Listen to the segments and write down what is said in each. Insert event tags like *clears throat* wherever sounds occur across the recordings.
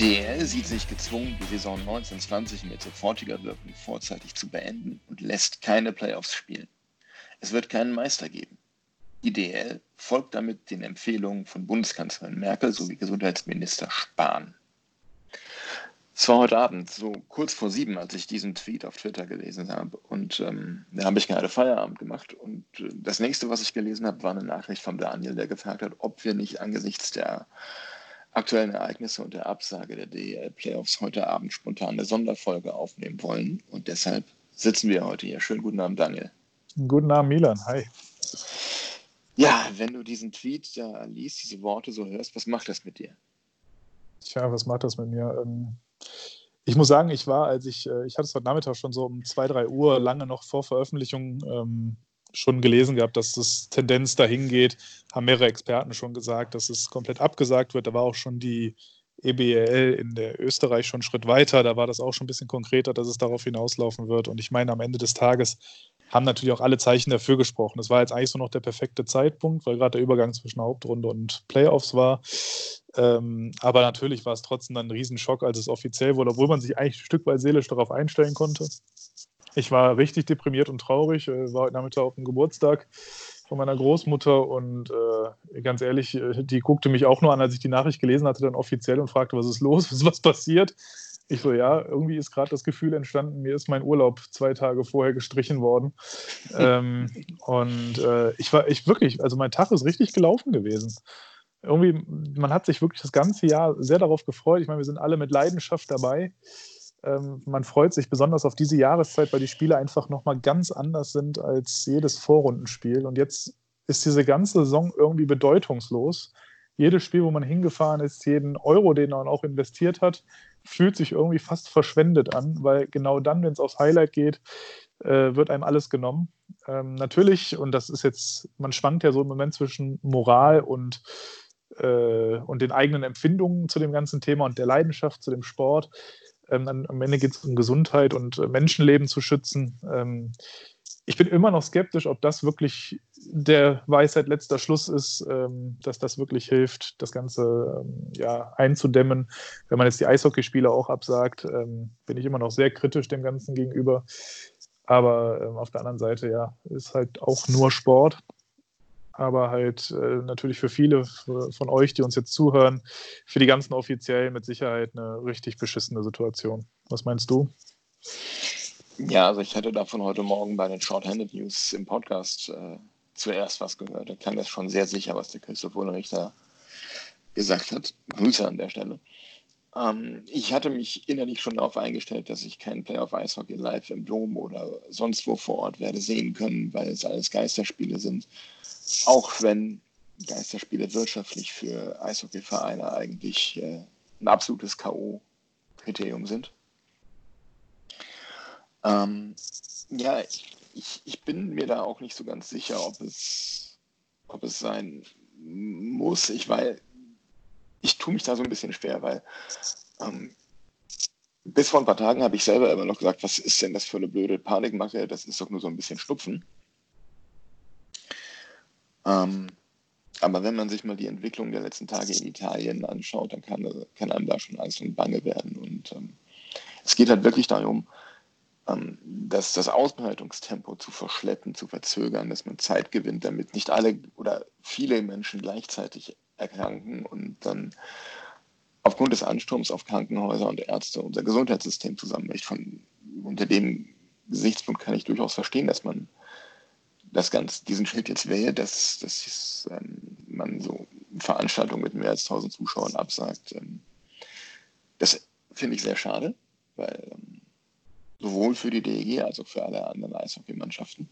DEL sieht sich gezwungen, die Saison 1920 mit sofortiger Wirkung vorzeitig zu beenden und lässt keine Playoffs spielen. Es wird keinen Meister geben. Die DEL folgt damit den Empfehlungen von Bundeskanzlerin Merkel sowie Gesundheitsminister Spahn. Es war heute Abend, so kurz vor sieben, als ich diesen Tweet auf Twitter gelesen habe. Und ähm, da habe ich gerade Feierabend gemacht. Und äh, das nächste, was ich gelesen habe, war eine Nachricht von Daniel, der gefragt hat, ob wir nicht angesichts der aktuellen Ereignisse und der Absage der DEL-Playoffs heute Abend spontan eine Sonderfolge aufnehmen wollen. Und deshalb sitzen wir heute hier. Schönen guten Abend, Daniel. Guten Abend, Milan. Hi. Ja, wenn du diesen Tweet da liest, diese Worte so hörst, was macht das mit dir? Tja, was macht das mit mir? Ähm, ich muss sagen, ich war, als ich, äh, ich hatte es heute Nachmittag schon so um zwei, drei Uhr, lange noch vor Veröffentlichung, ähm, schon gelesen gehabt, dass das Tendenz dahin geht, haben mehrere Experten schon gesagt, dass es komplett abgesagt wird. Da war auch schon die EBL in der Österreich schon einen Schritt weiter. Da war das auch schon ein bisschen konkreter, dass es darauf hinauslaufen wird. Und ich meine, am Ende des Tages haben natürlich auch alle Zeichen dafür gesprochen. Das war jetzt eigentlich so noch der perfekte Zeitpunkt, weil gerade der Übergang zwischen Hauptrunde und Playoffs war. Ähm, aber natürlich war es trotzdem dann ein Riesenschock, als es offiziell wurde, obwohl man sich eigentlich ein Stück weit seelisch darauf einstellen konnte. Ich war richtig deprimiert und traurig, äh, war heute Nachmittag auf dem Geburtstag von meiner Großmutter und äh, ganz ehrlich, äh, die guckte mich auch nur an, als ich die Nachricht gelesen hatte, dann offiziell und fragte, was ist los, *laughs* was ist was passiert. Ich so, ja, irgendwie ist gerade das Gefühl entstanden, mir ist mein Urlaub zwei Tage vorher gestrichen worden. *laughs* ähm, und äh, ich war, ich wirklich, also mein Tag ist richtig gelaufen gewesen. Irgendwie, man hat sich wirklich das ganze Jahr sehr darauf gefreut. Ich meine, wir sind alle mit Leidenschaft dabei. Ähm, man freut sich besonders auf diese Jahreszeit, weil die Spiele einfach nochmal ganz anders sind als jedes Vorrundenspiel. Und jetzt ist diese ganze Saison irgendwie bedeutungslos. Jedes Spiel, wo man hingefahren ist, jeden Euro, den man auch investiert hat, fühlt sich irgendwie fast verschwendet an, weil genau dann, wenn es aufs Highlight geht, äh, wird einem alles genommen. Ähm, natürlich, und das ist jetzt, man schwankt ja so im Moment zwischen Moral und, äh, und den eigenen Empfindungen zu dem ganzen Thema und der Leidenschaft zu dem Sport. Ähm, am Ende geht es um Gesundheit und äh, Menschenleben zu schützen. Ähm, ich bin immer noch skeptisch, ob das wirklich der Weisheit letzter Schluss ist, ähm, dass das wirklich hilft, das Ganze ähm, ja, einzudämmen. Wenn man jetzt die Eishockeyspiele auch absagt, ähm, bin ich immer noch sehr kritisch dem Ganzen gegenüber. Aber ähm, auf der anderen Seite, ja, ist halt auch nur Sport aber halt äh, natürlich für viele von euch, die uns jetzt zuhören, für die ganzen Offiziellen mit Sicherheit eine richtig beschissene Situation. Was meinst du? Ja, also ich hatte davon heute Morgen bei den Shorthanded News im Podcast äh, zuerst was gehört. Da klang das schon sehr sicher, was der Christoph da gesagt hat. Grüße an der Stelle. Ähm, ich hatte mich innerlich schon darauf eingestellt, dass ich keinen Playoff Eishockey live im Dom oder sonst wo vor Ort werde sehen können, weil es alles Geisterspiele sind. Auch wenn Geisterspiele wirtschaftlich für Eishockeyvereine eigentlich äh, ein absolutes K.O.-Kriterium sind. Ähm, ja, ich, ich bin mir da auch nicht so ganz sicher, ob es, ob es sein muss. Ich, weil, ich tue mich da so ein bisschen schwer, weil ähm, bis vor ein paar Tagen habe ich selber immer noch gesagt, was ist denn das für eine blöde Panikmache? Das ist doch nur so ein bisschen Schnupfen. Ähm, aber wenn man sich mal die Entwicklung der letzten Tage in Italien anschaut, dann kann, kann einem da schon Angst und Bange werden. Und ähm, es geht halt wirklich darum, ähm, dass das Ausbreitungstempo zu verschleppen, zu verzögern, dass man Zeit gewinnt, damit nicht alle oder viele Menschen gleichzeitig erkranken und dann aufgrund des Ansturms auf Krankenhäuser und Ärzte unser Gesundheitssystem zusammenbricht. Von, unter dem Gesichtspunkt kann ich durchaus verstehen, dass man das Ganze, diesen Schritt jetzt wäre, dass, dass ähm, man so Veranstaltungen mit mehr als 1000 Zuschauern absagt. Ähm, das finde ich sehr schade, weil ähm, sowohl für die DEG als auch für alle anderen Eishockeymannschaften,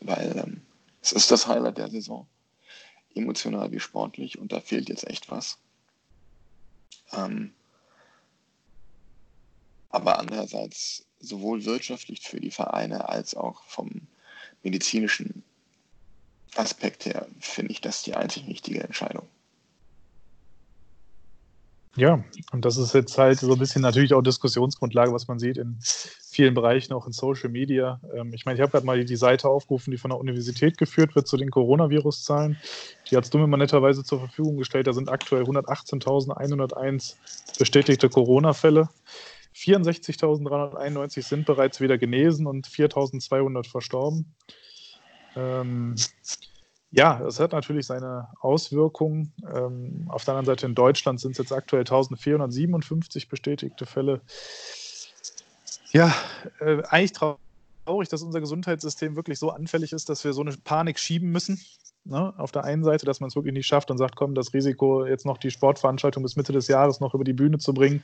weil ähm, es ist das Highlight der Saison, emotional wie sportlich und da fehlt jetzt echt was. Ähm, aber andererseits sowohl wirtschaftlich für die Vereine als auch vom medizinischen Aspekt her finde ich das die einzig richtige Entscheidung. Ja, und das ist jetzt halt so ein bisschen natürlich auch Diskussionsgrundlage, was man sieht in vielen Bereichen, auch in Social Media. Ähm, ich meine, ich habe gerade mal die Seite aufgerufen, die von der Universität geführt wird zu den Coronavirus-Zahlen. Die hat es dumm immer netterweise zur Verfügung gestellt. Da sind aktuell 118.101 bestätigte Corona-Fälle. 64.391 sind bereits wieder genesen und 4.200 verstorben. Ähm, ja, das hat natürlich seine Auswirkungen. Ähm, auf der anderen Seite in Deutschland sind es jetzt aktuell 1457 bestätigte Fälle. Ja, äh, eigentlich traurig, dass unser Gesundheitssystem wirklich so anfällig ist, dass wir so eine Panik schieben müssen. Ne, auf der einen Seite, dass man es wirklich nicht schafft und sagt, komm, das Risiko, jetzt noch die Sportveranstaltung bis Mitte des Jahres noch über die Bühne zu bringen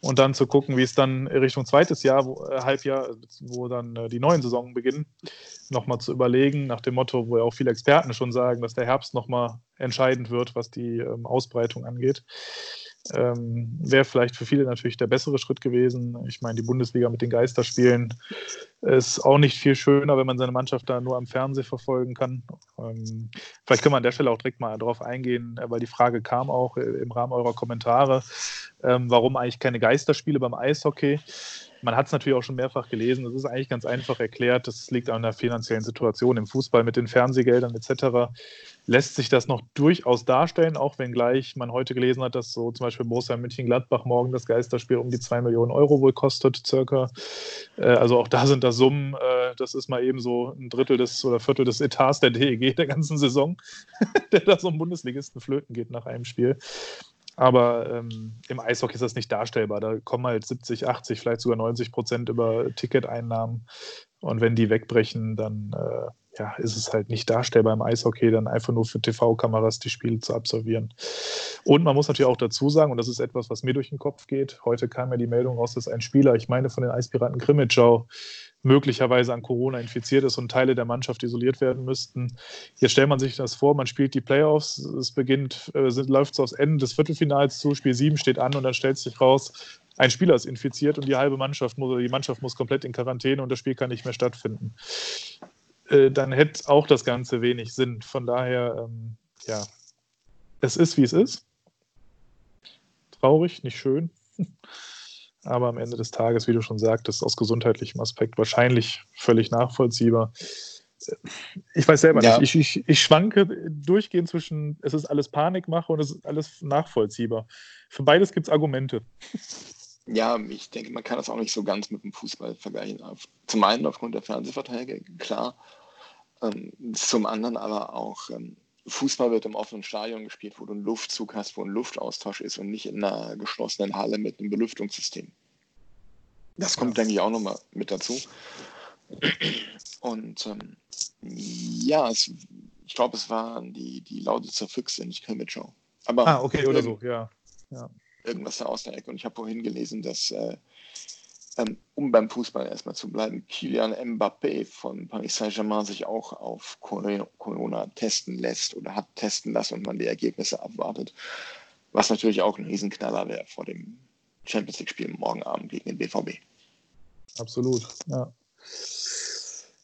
und dann zu gucken, wie es dann Richtung zweites Jahr, wo, äh, Halbjahr, wo dann äh, die neuen Saison beginnen, nochmal zu überlegen, nach dem Motto, wo ja auch viele Experten schon sagen, dass der Herbst nochmal entscheidend wird, was die ähm, Ausbreitung angeht. Ähm, Wäre vielleicht für viele natürlich der bessere Schritt gewesen. Ich meine, die Bundesliga mit den Geisterspielen ist auch nicht viel schöner, wenn man seine Mannschaft da nur am Fernsehen verfolgen kann. Ähm, vielleicht können wir an der Stelle auch direkt mal darauf eingehen, äh, weil die Frage kam auch äh, im Rahmen eurer Kommentare, ähm, warum eigentlich keine Geisterspiele beim Eishockey? Man hat es natürlich auch schon mehrfach gelesen. Das ist eigentlich ganz einfach erklärt. Das liegt an der finanziellen Situation im Fußball mit den Fernsehgeldern etc. Lässt sich das noch durchaus darstellen, auch wenn gleich man heute gelesen hat, dass so zum Beispiel Borussia München-Gladbach morgen das Geisterspiel um die 2 Millionen Euro wohl kostet, circa. Äh, also auch da sind das Summen. Äh, das ist mal eben so ein Drittel des oder Viertel des Etats der DEG der ganzen Saison, *laughs* der da so einem Bundesligisten flöten geht nach einem Spiel. Aber ähm, im Eishockey ist das nicht darstellbar. Da kommen halt 70, 80, vielleicht sogar 90 Prozent über Ticketeinnahmen. Und wenn die wegbrechen, dann äh, ja, ist es halt nicht darstellbar im Eishockey, dann einfach nur für TV-Kameras die Spiele zu absolvieren. Und man muss natürlich auch dazu sagen, und das ist etwas, was mir durch den Kopf geht, heute kam ja die Meldung raus, dass ein Spieler, ich meine von den Eispiraten Krimitschau, möglicherweise an Corona infiziert ist und Teile der Mannschaft isoliert werden müssten. Jetzt stellt man sich das vor, man spielt die Playoffs, es beginnt, äh, läuft es aufs Ende des Viertelfinals zu, Spiel 7 steht an und dann stellt sich raus, ein Spieler ist infiziert und die halbe Mannschaft muss, die Mannschaft muss komplett in Quarantäne und das Spiel kann nicht mehr stattfinden. Äh, dann hätte auch das Ganze wenig Sinn. Von daher, ähm, ja, es ist, wie es ist. Traurig, nicht schön. *laughs* Aber am Ende des Tages, wie du schon sagtest, aus gesundheitlichem Aspekt wahrscheinlich völlig nachvollziehbar. Ich weiß selber ja. nicht. Ich, ich, ich, schwanke durchgehend zwischen, es ist alles Panikmache und es ist alles nachvollziehbar. Für beides gibt es Argumente. Ja, ich denke, man kann das auch nicht so ganz mit dem Fußball vergleichen. Zum einen aufgrund der Fernsehverträge, klar. Ähm, zum anderen aber auch, ähm, Fußball wird im offenen Stadion gespielt, wo du einen Luftzug hast, wo ein Luftaustausch ist und nicht in einer geschlossenen Halle mit einem Belüftungssystem. Das kommt, ja. denke ich, auch nochmal mit dazu. Und ähm, ja, es, ich glaube, es waren die, die Lausitzer Füchse, nicht. Aber ah, okay, oder so, ja. ja irgendwas da aus der Ecke. Und ich habe vorhin gelesen, dass, äh, ähm, um beim Fußball erstmal zu bleiben, Kylian Mbappé von Paris Saint-Germain sich auch auf Corona testen lässt oder hat testen lassen und man die Ergebnisse abwartet. Was natürlich auch ein Riesenknaller wäre vor dem Champions League-Spiel morgen Abend gegen den BVB. Absolut, ja.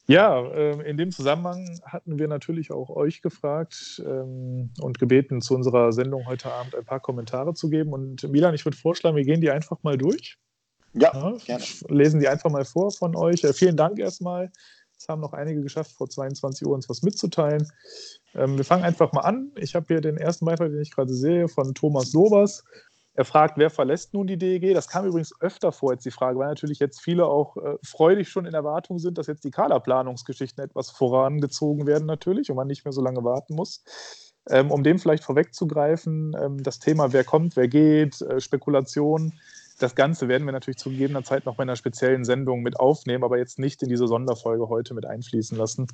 Ja, ähm, in dem Zusammenhang hatten wir natürlich auch euch gefragt ähm, und gebeten, zu unserer Sendung heute Abend ein paar Kommentare zu geben. Und Milan, ich würde vorschlagen, wir gehen die einfach mal durch. Ja, ja gerne. Lesen die einfach mal vor von euch. Äh, vielen Dank erstmal. Es haben noch einige geschafft, vor 22 Uhr uns was mitzuteilen. Ähm, wir fangen einfach mal an. Ich habe hier den ersten Beitrag, den ich gerade sehe, von Thomas Lobers. Er fragt, wer verlässt nun die DEG? Das kam übrigens öfter vor, jetzt die Frage, weil natürlich jetzt viele auch äh, freudig schon in Erwartung sind, dass jetzt die Kaderplanungsgeschichten etwas vorangezogen werden, natürlich, und man nicht mehr so lange warten muss. Ähm, um dem vielleicht vorwegzugreifen, ähm, das Thema, wer kommt, wer geht, äh, Spekulation, das Ganze werden wir natürlich zu gegebener Zeit noch bei einer speziellen Sendung mit aufnehmen, aber jetzt nicht in diese Sonderfolge heute mit einfließen lassen,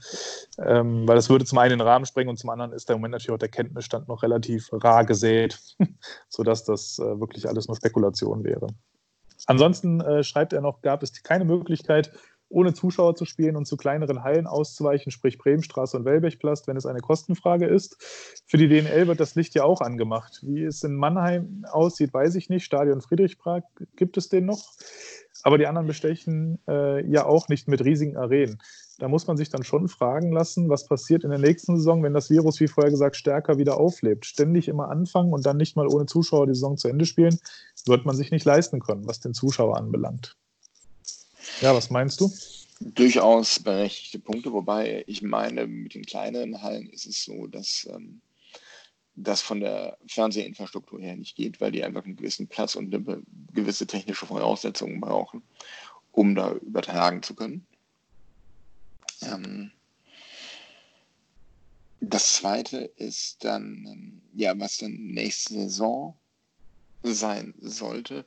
ähm, weil das würde zum einen den Rahmen sprengen und zum anderen ist der Moment natürlich auch der Kenntnisstand noch relativ rar gesät, *laughs* sodass das äh, wirklich alles nur Spekulation wäre. Ansonsten äh, schreibt er noch, gab es keine Möglichkeit, ohne Zuschauer zu spielen und zu kleineren Hallen auszuweichen, sprich Bremenstraße und Wellbechplast, wenn es eine Kostenfrage ist. Für die DNL wird das Licht ja auch angemacht. Wie es in Mannheim aussieht, weiß ich nicht. Stadion Friedrichspark gibt es den noch. Aber die anderen bestechen äh, ja auch nicht mit riesigen Arenen. Da muss man sich dann schon fragen lassen, was passiert in der nächsten Saison, wenn das Virus, wie vorher gesagt, stärker wieder auflebt. Ständig immer anfangen und dann nicht mal ohne Zuschauer die Saison zu Ende spielen, wird man sich nicht leisten können, was den Zuschauer anbelangt. Ja, was meinst du? Durchaus berechtigte Punkte, wobei ich meine, mit den kleineren Hallen ist es so, dass ähm, das von der Fernsehinfrastruktur her nicht geht, weil die einfach einen gewissen Platz und eine gewisse technische Voraussetzungen brauchen, um da übertragen zu können. Ähm, das zweite ist dann, ähm, ja, was dann nächste Saison sein sollte,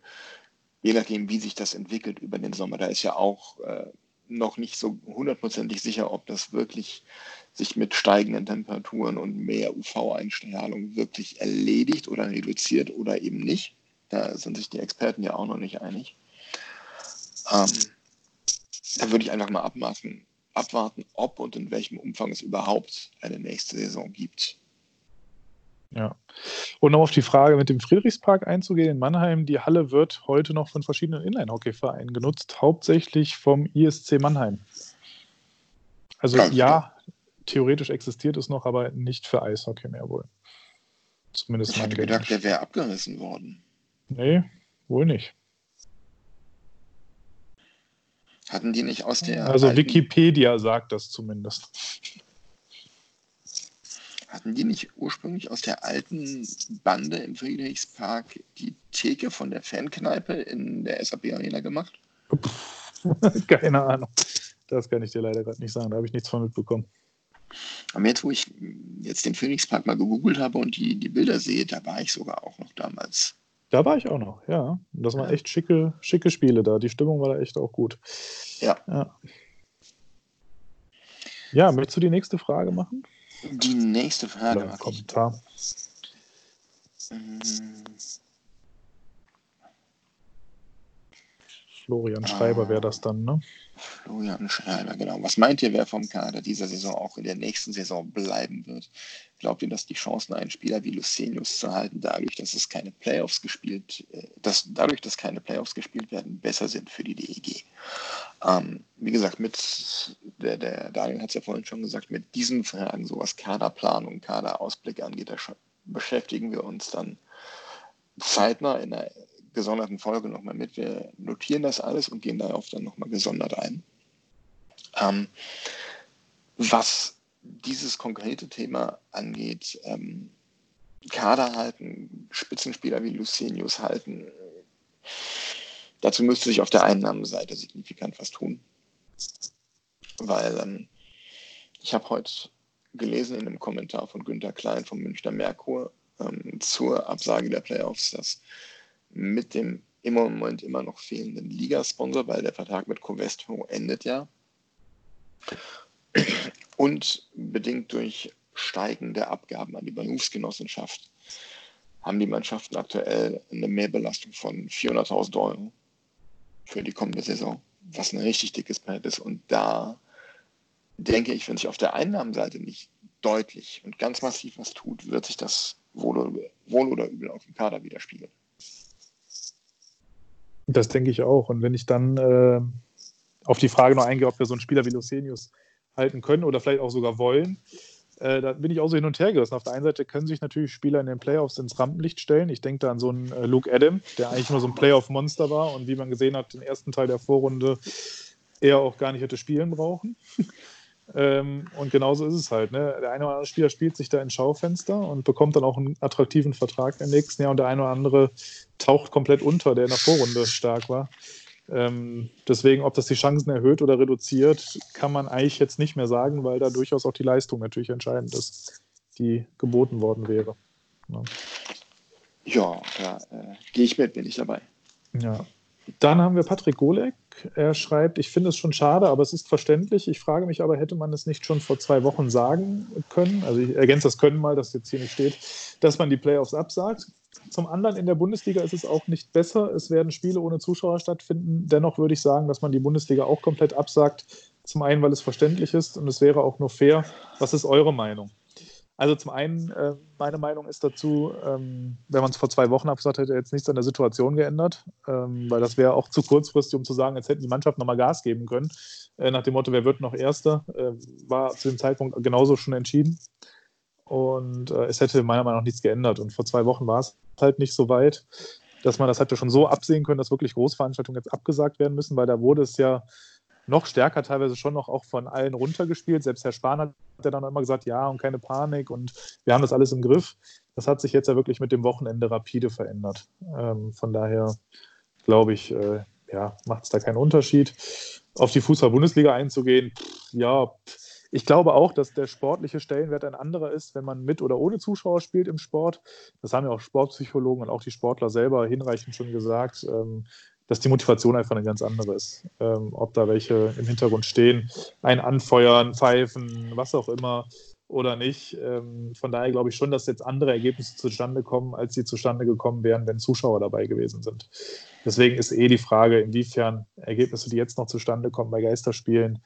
je nachdem, wie sich das entwickelt über den Sommer. Da ist ja auch äh, noch nicht so hundertprozentig sicher, ob das wirklich sich mit steigenden Temperaturen und mehr UV-Einstrahlung wirklich erledigt oder reduziert oder eben nicht. Da sind sich die Experten ja auch noch nicht einig. Ähm, da würde ich einfach mal abmachen, abwarten, ob und in welchem Umfang es überhaupt eine nächste Saison gibt. Ja. Und um auf die Frage mit dem Friedrichspark einzugehen in Mannheim, die Halle wird heute noch von verschiedenen Inline-Hockey-Vereinen genutzt, hauptsächlich vom ISC Mannheim. Also ja, ja, theoretisch existiert es noch, aber nicht für Eishockey mehr wohl. Zumindest ich hätte gedacht, der wäre abgerissen worden. Nee, wohl nicht. Hatten die nicht aus der. Also alten, Wikipedia sagt das zumindest. Hatten die nicht ursprünglich aus der alten Bande im Friedrichspark die Theke von der Fankneipe in der SAP Arena gemacht? *laughs* Keine Ahnung. Das kann ich dir leider gerade nicht sagen. Da habe ich nichts von mitbekommen. Aber jetzt, wo ich jetzt den Phoenixpark mal gegoogelt habe und die, die Bilder sehe, da war ich sogar auch noch damals. Da war ich auch noch, ja. Das waren echt schicke, schicke Spiele da. Die Stimmung war da echt auch gut. Ja. Ja, ja möchtest du die nächste Frage machen? Die nächste Frage. Oder Kommentar. Ähm, Florian Schreiber wäre das dann, ne? Florian Schreiber, genau. Was meint ihr, wer vom Kader dieser Saison auch in der nächsten Saison bleiben wird? Glaubt ihr, dass die Chancen, einen Spieler wie Lucenius zu halten, dadurch, dass es keine Playoffs gespielt, äh, dass dadurch, dass keine Playoffs gespielt werden, besser sind für die DEG? Ähm, wie gesagt, mit der, der Daniel hat es ja vorhin schon gesagt, mit diesen Fragen, so was Kaderplanung, Kaderausblick angeht, da beschäftigen wir uns dann zeitnah in einer gesonderten Folge nochmal mit. Wir notieren das alles und gehen darauf dann nochmal gesondert ein. Ähm, was dieses konkrete Thema angeht, ähm, Kader halten, Spitzenspieler wie Lucenius halten, dazu müsste sich auf der Einnahmenseite signifikant was tun. Weil ähm, ich habe heute gelesen in einem Kommentar von Günter Klein vom Münchner Merkur ähm, zur Absage der Playoffs, dass mit dem im Moment immer noch fehlenden Ligasponsor, weil der Vertrag mit Covestro endet ja. Und bedingt durch steigende Abgaben an die Berufsgenossenschaft haben die Mannschaften aktuell eine Mehrbelastung von 400.000 Euro für die kommende Saison, was ein richtig dickes Brett ist. Und da denke ich, wenn sich auf der Einnahmenseite nicht deutlich und ganz massiv was tut, wird sich das wohl oder übel auf dem Kader widerspiegeln. Das denke ich auch. Und wenn ich dann äh, auf die Frage noch eingehe, ob wir so einen Spieler wie Lucenius halten können oder vielleicht auch sogar wollen, äh, da bin ich auch so hin und her gerissen. Auf der einen Seite können sich natürlich Spieler in den Playoffs ins Rampenlicht stellen. Ich denke da an so einen äh, Luke Adam, der eigentlich nur so ein Playoff-Monster war und wie man gesehen hat, den ersten Teil der Vorrunde eher auch gar nicht hätte spielen brauchen. Ähm, und genauso ist es halt. Ne? Der eine oder andere Spieler spielt sich da ins Schaufenster und bekommt dann auch einen attraktiven Vertrag im nächsten Jahr und der eine oder andere taucht komplett unter, der in der Vorrunde stark war. Ähm, deswegen, ob das die Chancen erhöht oder reduziert, kann man eigentlich jetzt nicht mehr sagen, weil da durchaus auch die Leistung natürlich entscheidend ist, die geboten worden wäre. Ja, ja da äh, gehe ich mit, bin ich dabei. Ja. Dann haben wir Patrick Golek. Er schreibt, ich finde es schon schade, aber es ist verständlich. Ich frage mich aber, hätte man es nicht schon vor zwei Wochen sagen können? Also ich ergänze das können mal, dass jetzt hier nicht steht, dass man die Playoffs absagt. Zum anderen in der Bundesliga ist es auch nicht besser. Es werden Spiele ohne Zuschauer stattfinden. Dennoch würde ich sagen, dass man die Bundesliga auch komplett absagt. Zum einen, weil es verständlich ist und es wäre auch nur fair. Was ist eure Meinung? Also zum einen, äh, meine Meinung ist dazu, ähm, wenn man es vor zwei Wochen abgesagt hätte, jetzt nichts an der Situation geändert, ähm, weil das wäre auch zu kurzfristig, um zu sagen, jetzt hätten die Mannschaft nochmal Gas geben können. Äh, nach dem Motto, wer wird noch Erster, äh, war zu dem Zeitpunkt genauso schon entschieden. Und äh, es hätte meiner Meinung nach nichts geändert. Und vor zwei Wochen war es halt nicht so weit, dass man das hätte schon so absehen können, dass wirklich Großveranstaltungen jetzt abgesagt werden müssen, weil da wurde es ja noch stärker teilweise schon noch auch von allen runtergespielt. Selbst Herr Spahn hat ja dann immer gesagt, ja, und keine Panik und wir haben das alles im Griff. Das hat sich jetzt ja wirklich mit dem Wochenende rapide verändert. Ähm, von daher glaube ich, äh, ja, macht es da keinen Unterschied. Auf die Fußball-Bundesliga einzugehen, pff, ja, pff, ich glaube auch, dass der sportliche Stellenwert ein anderer ist, wenn man mit oder ohne Zuschauer spielt im Sport. Das haben ja auch Sportpsychologen und auch die Sportler selber hinreichend schon gesagt. Dass die Motivation einfach eine ganz andere ist. Ähm, ob da welche im Hintergrund stehen, ein Anfeuern, Pfeifen, was auch immer oder nicht. Ähm, von daher glaube ich schon, dass jetzt andere Ergebnisse zustande kommen, als sie zustande gekommen wären, wenn Zuschauer dabei gewesen sind. Deswegen ist eh die Frage, inwiefern Ergebnisse, die jetzt noch zustande kommen bei Geisterspielen,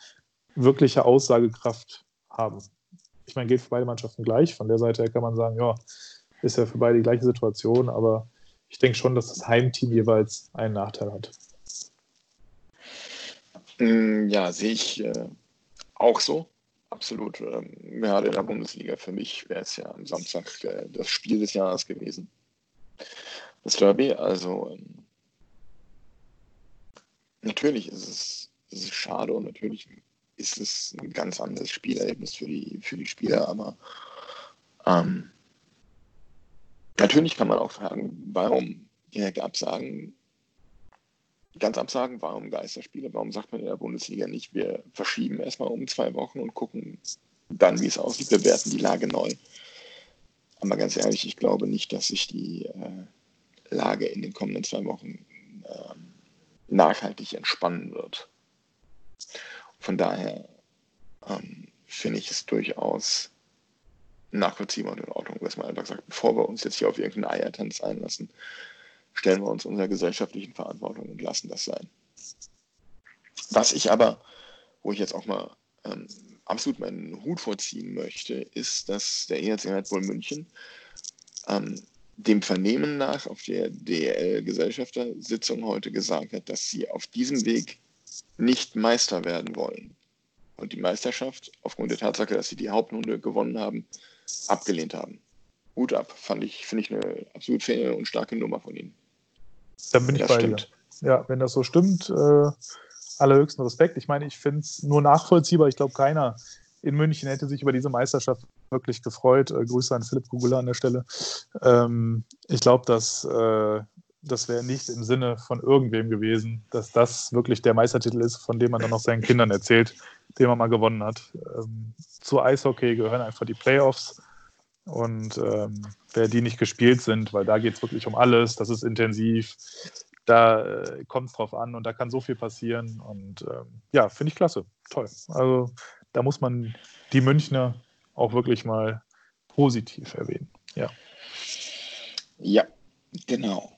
wirkliche Aussagekraft haben. Ich meine, geht für beide Mannschaften gleich. Von der Seite her kann man sagen, ja, ist ja für beide die gleiche Situation, aber ich denke schon, dass das Heimteam jeweils einen Nachteil hat. Mm, ja, sehe ich äh, auch so. Absolut. Ähm, gerade in der Bundesliga für mich wäre es ja am Samstag äh, das Spiel des Jahres gewesen. Das Derby. Also ähm, natürlich ist es, ist es schade und natürlich ist es ein ganz anderes Spielerlebnis für die, für die Spieler, aber ähm, Natürlich kann man auch fragen, warum direkt absagen, ganz absagen, warum Geisterspiele, warum sagt man in der Bundesliga nicht, wir verschieben erstmal um zwei Wochen und gucken dann, wie es aussieht, bewerten die Lage neu. Aber ganz ehrlich, ich glaube nicht, dass sich die äh, Lage in den kommenden zwei Wochen äh, nachhaltig entspannen wird. Von daher ähm, finde ich es durchaus nachvollziehbar und in Ordnung, dass man einfach sagt, bevor wir uns jetzt hier auf irgendeinen Eiertanz einlassen, stellen wir uns unserer gesellschaftlichen Verantwortung und lassen das sein. Was ich aber, wo ich jetzt auch mal ähm, absolut meinen Hut vorziehen möchte, ist, dass der ERC Red Bull München ähm, dem Vernehmen nach auf der DL-Gesellschaftersitzung heute gesagt hat, dass sie auf diesem Weg nicht Meister werden wollen. Und die Meisterschaft, aufgrund der Tatsache, dass sie die Hauptrunde gewonnen haben, abgelehnt haben. Hut ab, fand ich, finde ich eine absolut faire und starke Nummer von ihnen. Dann bin ich bei stimmt. dir. Ja, wenn das so stimmt, äh, allerhöchsten Respekt. Ich meine, ich finde es nur nachvollziehbar. Ich glaube, keiner in München hätte sich über diese Meisterschaft wirklich gefreut. Äh, Grüße an Philipp Kugula an der Stelle. Ähm, ich glaube, dass äh, das wäre nicht im Sinne von irgendwem gewesen, dass das wirklich der Meistertitel ist, von dem man dann noch seinen Kindern erzählt, den man mal gewonnen hat. Ähm, zu Eishockey gehören einfach die Playoffs. Und ähm, wer die nicht gespielt sind, weil da geht es wirklich um alles, das ist intensiv, da äh, kommt es drauf an und da kann so viel passieren. Und ähm, ja, finde ich klasse. Toll. Also da muss man die Münchner auch wirklich mal positiv erwähnen. Ja. Ja, genau.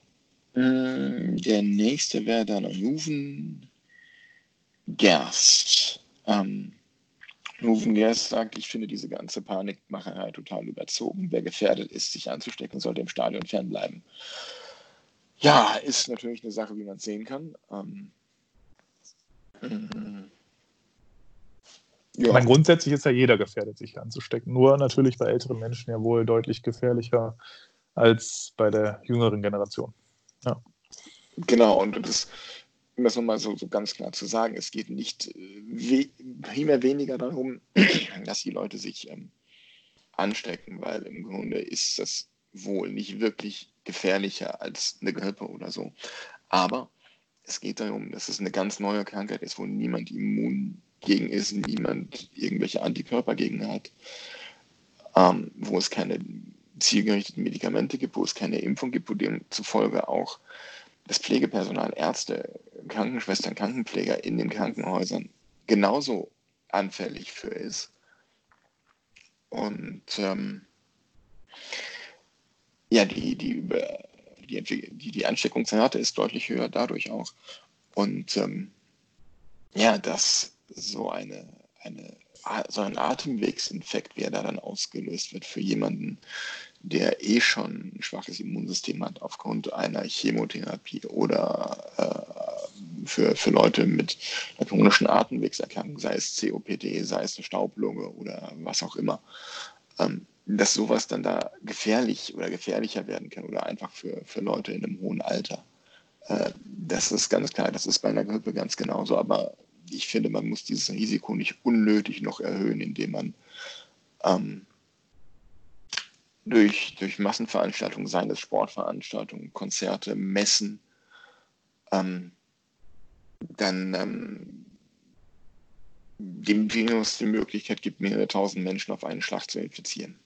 Mm, der nächste wäre dann Juven Gerst. Ähm, Rufen Gerst sagt, ich finde diese ganze Panikmacherei total überzogen. Wer gefährdet ist, sich anzustecken, sollte im Stadion fernbleiben. Ja, ist natürlich eine Sache, wie man sehen kann. Ähm, ja. Meine, grundsätzlich ist ja jeder gefährdet, sich anzustecken. Nur natürlich bei älteren Menschen ja wohl deutlich gefährlicher als bei der jüngeren Generation. Ja. Genau, und das um das nochmal so, so ganz klar zu sagen, es geht nicht äh, primär weniger darum, *clears throat* dass die Leute sich ähm, anstecken, weil im Grunde ist das wohl nicht wirklich gefährlicher als eine Grippe oder so. Aber es geht darum, dass es eine ganz neue Krankheit ist, wo niemand immun gegen ist, niemand irgendwelche Antikörper gegen hat, ähm, wo es keine zielgerichteten Medikamente gibt, wo es keine Impfung gibt, wo demzufolge auch das Pflegepersonal, Ärzte, Krankenschwestern, Krankenpfleger in den Krankenhäusern genauso anfällig für ist. Und ähm, ja, die, die, die, die Ansteckungsrate ist deutlich höher dadurch auch. Und ähm, ja, dass so eine, eine so ein Atemwegsinfekt, wie er da dann ausgelöst wird für jemanden, der eh schon ein schwaches Immunsystem hat aufgrund einer Chemotherapie oder äh, für, für Leute mit einer chronischen Atemwegserkrankung, sei es COPD, sei es eine Staublunge oder was auch immer, ähm, dass sowas dann da gefährlich oder gefährlicher werden kann oder einfach für, für Leute in einem hohen Alter. Äh, das ist ganz klar, das ist bei einer Grippe ganz genauso, aber ich finde, man muss dieses Risiko nicht unnötig noch erhöhen, indem man ähm, durch, durch Massenveranstaltungen, seien es Sportveranstaltungen, Konzerte, Messen, ähm, dann ähm, dem Virus die Möglichkeit gibt, mehrere tausend Menschen auf einen Schlag zu infizieren.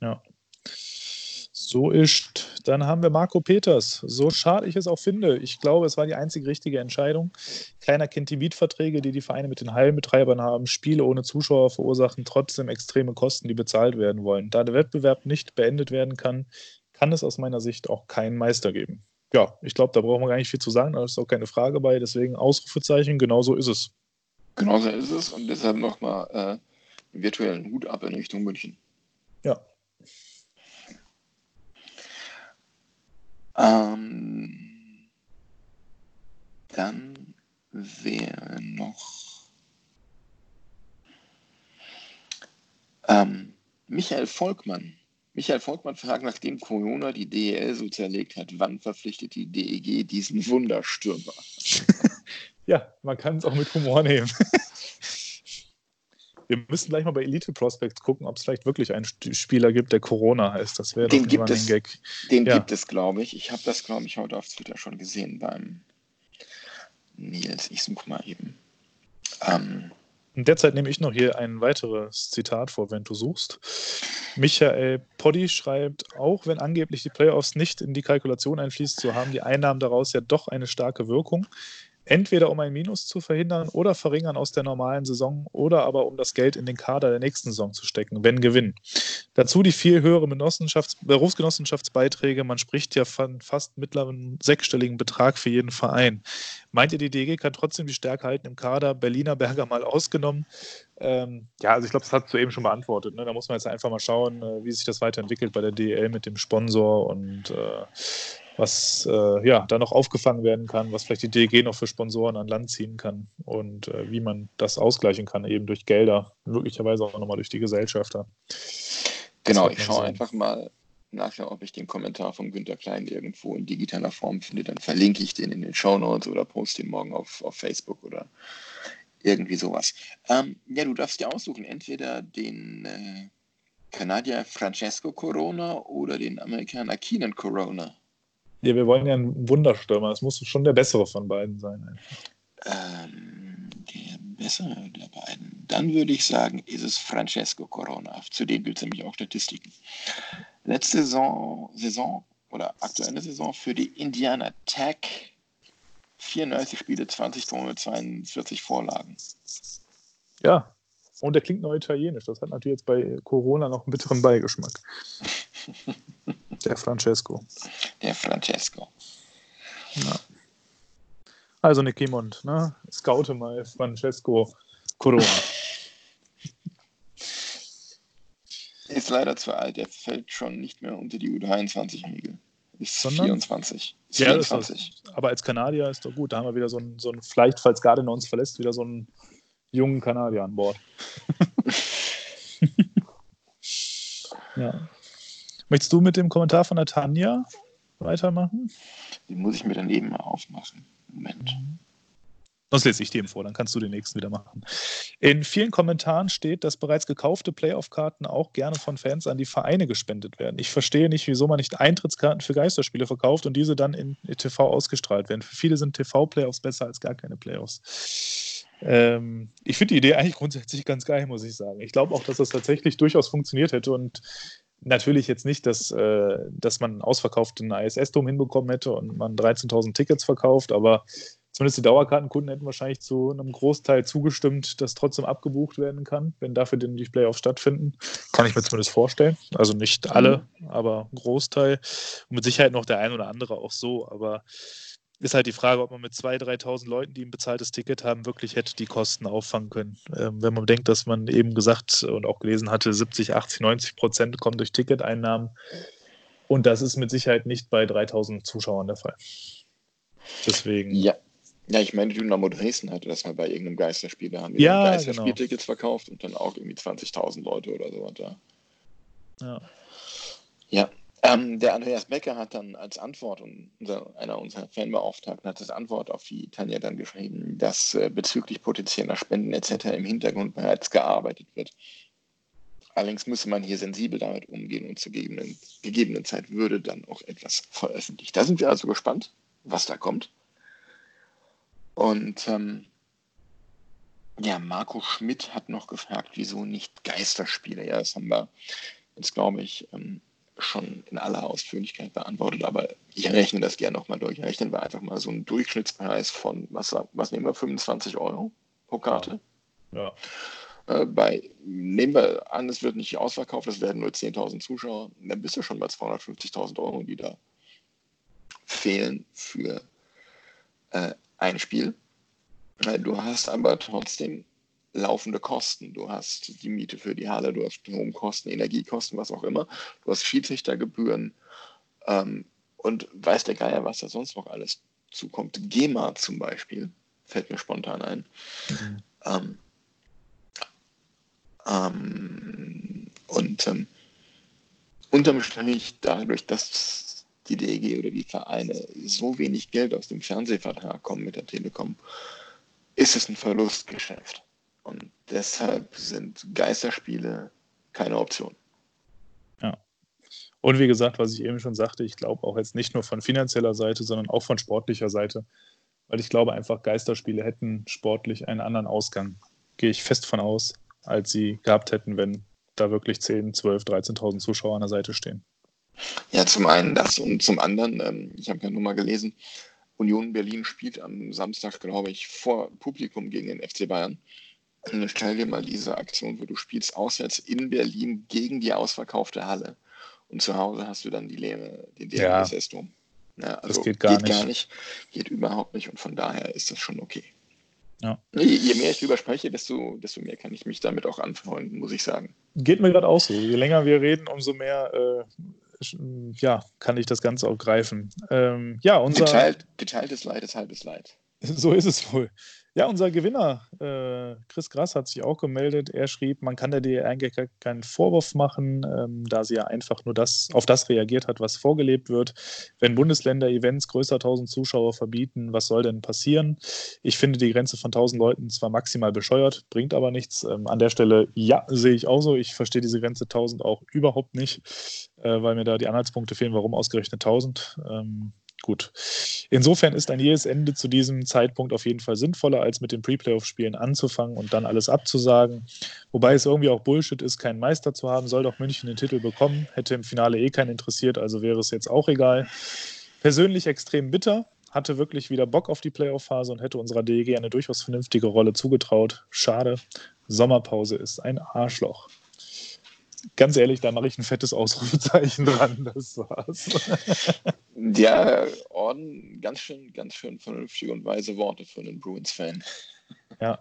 Ja. So ist. Dann haben wir Marco Peters. So schade ich es auch finde. Ich glaube, es war die einzig richtige Entscheidung. Keiner kennt die Mietverträge, die die Vereine mit den Hallenbetreibern haben. Spiele ohne Zuschauer verursachen trotzdem extreme Kosten, die bezahlt werden wollen. Da der Wettbewerb nicht beendet werden kann, kann es aus meiner Sicht auch keinen Meister geben. Ja, ich glaube, da brauchen wir gar nicht viel zu sagen. Da ist auch keine Frage bei. Deswegen Ausrufezeichen, genau so ist es. Genauso ist es. Und deshalb nochmal äh, virtuellen Hut ab in Richtung München. Ja, Ähm, dann wäre noch ähm, Michael Volkmann. Michael Volkmann fragt, nachdem Corona die DEL so zerlegt hat, wann verpflichtet die DEG diesen Wunderstürmer? *laughs* *laughs* ja, man kann es auch mit Humor nehmen. *laughs* Wir müssen gleich mal bei Elite Prospects gucken, ob es vielleicht wirklich einen Spieler gibt, der Corona heißt. Das wäre den gibt es, Gag. Den ja. gibt es, glaube ich. Ich habe das, glaube ich, heute auf Twitter schon gesehen beim Nils. Ich suche mal eben. Ähm, in der Zeit nehme ich noch hier ein weiteres Zitat vor, wenn du suchst. Michael Poddy schreibt, auch wenn angeblich die Playoffs nicht in die Kalkulation einfließt, so haben die Einnahmen daraus ja doch eine starke Wirkung entweder um ein Minus zu verhindern oder verringern aus der normalen Saison oder aber um das Geld in den Kader der nächsten Saison zu stecken, wenn Gewinn. Dazu die viel höheren Berufsgenossenschaftsbeiträge. Man spricht ja von fast mittleren sechsstelligen Betrag für jeden Verein. Meint ihr, die DG kann trotzdem die Stärke halten im Kader? Berliner Berger mal ausgenommen. Ähm, ja, also ich glaube, das hast du eben schon beantwortet. Ne? Da muss man jetzt einfach mal schauen, äh, wie sich das weiterentwickelt bei der DL mit dem Sponsor und äh, was äh, ja da noch aufgefangen werden kann, was vielleicht die DG noch für Sponsoren an Land ziehen kann und äh, wie man das ausgleichen kann, eben durch Gelder, möglicherweise auch nochmal durch die Gesellschafter. Genau, ich schaue einfach mal nachher, ob ich den Kommentar von Günter Klein irgendwo in digitaler Form finde, dann verlinke ich den in den Show Notes oder poste ihn morgen auf, auf Facebook oder irgendwie sowas. Ähm, ja, du darfst dir aussuchen, entweder den äh, Kanadier Francesco Corona oder den Amerikaner Keenan Corona. Ja, wir wollen ja einen Wunderstürmer. Es muss schon der bessere von beiden sein. Ähm, der bessere der beiden. Dann würde ich sagen, ist es Francesco Corona. Zu dem gibt es nämlich auch Statistiken. Letzte Saison, Saison oder aktuelle Saison für die Indiana Tech 94 Spiele, 20 Tore, 42 Vorlagen. Ja, und der klingt noch italienisch. Das hat natürlich jetzt bei Corona noch einen bitteren Beigeschmack. *laughs* Der Francesco. Der Francesco. Ja. Also Nick Kimond, ne? Scoute mal Francesco Corona. *laughs* Ist leider zu alt, er fällt schon nicht mehr unter die U23-Regel. Ist Sondern? 24. Ist ja, 24. Ist, aber als Kanadier ist doch gut. Da haben wir wieder so ein, so ein vielleicht, falls Gardiner uns verlässt, wieder so einen jungen Kanadier an Bord. *laughs* ja. Möchtest du mit dem Kommentar von der Tanja weitermachen? Den muss ich mir dann eben mal aufmachen. Moment. Mhm. Sonst lese ich dir vor, dann kannst du den nächsten wieder machen. In vielen Kommentaren steht, dass bereits gekaufte Playoff-Karten auch gerne von Fans an die Vereine gespendet werden. Ich verstehe nicht, wieso man nicht Eintrittskarten für Geisterspiele verkauft und diese dann in TV ausgestrahlt werden. Für viele sind TV-Playoffs besser als gar keine Playoffs. Ähm, ich finde die Idee eigentlich grundsätzlich ganz geil, muss ich sagen. Ich glaube auch, dass das tatsächlich durchaus funktioniert hätte und Natürlich jetzt nicht, dass, äh, dass man einen ausverkauften ISS-Dom hinbekommen hätte und man 13.000 Tickets verkauft, aber zumindest die Dauerkartenkunden hätten wahrscheinlich zu einem Großteil zugestimmt, dass trotzdem abgebucht werden kann, wenn dafür denn die Playoffs stattfinden. Kann ich mir zumindest vorstellen. Also nicht alle, mhm. aber ein Großteil. Und mit Sicherheit noch der ein oder andere auch so. Aber ist halt die Frage, ob man mit 2.000, 3.000 Leuten, die ein bezahltes Ticket haben, wirklich hätte die Kosten auffangen können. Ähm, wenn man denkt, dass man eben gesagt und auch gelesen hatte, 70, 80, 90 Prozent kommen durch Ticketeinnahmen. Und das ist mit Sicherheit nicht bei 3.000 Zuschauern der Fall. Deswegen. Ja, ja, ich meine, Dynamo Dresden hatte das mal bei irgendeinem Geisterspiel. Da haben wir ja, Geisterspieltickets genau. verkauft und dann auch irgendwie 20.000 Leute oder so. Da. Ja. Ja. Ähm, der Andreas Becker hat dann als Antwort, unser, einer unserer Fanbeauftragten hat als Antwort auf die Tanja dann geschrieben, dass äh, bezüglich potenzieller Spenden etc. im Hintergrund bereits gearbeitet wird. Allerdings müsse man hier sensibel damit umgehen und zur gegebenen, gegebenen Zeit würde dann auch etwas veröffentlicht. Da sind wir also gespannt, was da kommt. Und ähm, ja, Marco Schmidt hat noch gefragt, wieso nicht Geisterspiele? Ja, das haben wir jetzt, glaube ich, ähm, schon in aller Ausführlichkeit beantwortet, aber ich rechne das gerne nochmal durch. Rechnen wir einfach mal so einen Durchschnittspreis von, was, was nehmen wir, 25 Euro pro Karte? Ja. Äh, bei, nehmen wir an, es wird nicht ausverkauft, es werden nur 10.000 Zuschauer, dann bist du schon bei 250.000 Euro, die da fehlen für äh, ein Spiel. Du hast aber trotzdem laufende Kosten. Du hast die Miete für die Halle, du hast Stromkosten, Energiekosten, was auch immer. Du hast Schiedsrichtergebühren ähm, und weiß der Geier, was da sonst noch alles zukommt. GEMA zum Beispiel, fällt mir spontan ein. Mhm. Ähm, ähm, und ähm, unterm Strich, dadurch, dass die DEG oder die Vereine so wenig Geld aus dem Fernsehvertrag kommen mit der Telekom, ist es ein Verlustgeschäft. Und deshalb sind Geisterspiele keine Option. Ja. Und wie gesagt, was ich eben schon sagte, ich glaube auch jetzt nicht nur von finanzieller Seite, sondern auch von sportlicher Seite. Weil ich glaube einfach, Geisterspiele hätten sportlich einen anderen Ausgang. Gehe ich fest von aus, als sie gehabt hätten, wenn da wirklich 10, 12, 13.000 Zuschauer an der Seite stehen. Ja, zum einen das und zum anderen, ähm, ich habe ja nur mal gelesen, Union Berlin spielt am Samstag, glaube ich, vor Publikum gegen den FC Bayern. Stell dir mal diese Aktion, wo du spielst auswärts in Berlin gegen die ausverkaufte Halle. Und zu Hause hast du dann die Leere, den DNSS-Dom. Ja, also das geht, gar, geht nicht. gar nicht. Geht überhaupt nicht und von daher ist das schon okay. Ja. Je mehr ich drüber spreche, desto, desto mehr kann ich mich damit auch anfreunden, muss ich sagen. Geht mir gerade auch so. Je länger wir reden, umso mehr äh, ja, kann ich das Ganze auch greifen. Ähm, ja, unser. Geteilt, geteiltes Leid ist halbes Leid. *laughs* So ist es wohl. Ja, unser Gewinner, äh, Chris Grass, hat sich auch gemeldet. Er schrieb, man kann der DE eigentlich keinen Vorwurf machen, ähm, da sie ja einfach nur das, auf das reagiert hat, was vorgelebt wird. Wenn Bundesländer Events größer 1000 Zuschauer verbieten, was soll denn passieren? Ich finde die Grenze von 1000 Leuten zwar maximal bescheuert, bringt aber nichts. Ähm, an der Stelle, ja, sehe ich auch so. Ich verstehe diese Grenze 1000 auch überhaupt nicht, äh, weil mir da die Anhaltspunkte fehlen, warum ausgerechnet 1000. Ähm, gut. Insofern ist ein jähes Ende zu diesem Zeitpunkt auf jeden Fall sinnvoller, als mit den Pre-Playoff-Spielen anzufangen und dann alles abzusagen. Wobei es irgendwie auch Bullshit ist, keinen Meister zu haben. Soll doch München den Titel bekommen. Hätte im Finale eh keinen interessiert, also wäre es jetzt auch egal. Persönlich extrem bitter. Hatte wirklich wieder Bock auf die Playoff-Phase und hätte unserer DEG eine durchaus vernünftige Rolle zugetraut. Schade. Sommerpause ist ein Arschloch ganz ehrlich, da mache ich ein fettes Ausrufezeichen dran. Das war's. *laughs* Ja, Orden, ganz schön, ganz schön vernünftige und weise Worte für einen Bruins-Fan. Ja.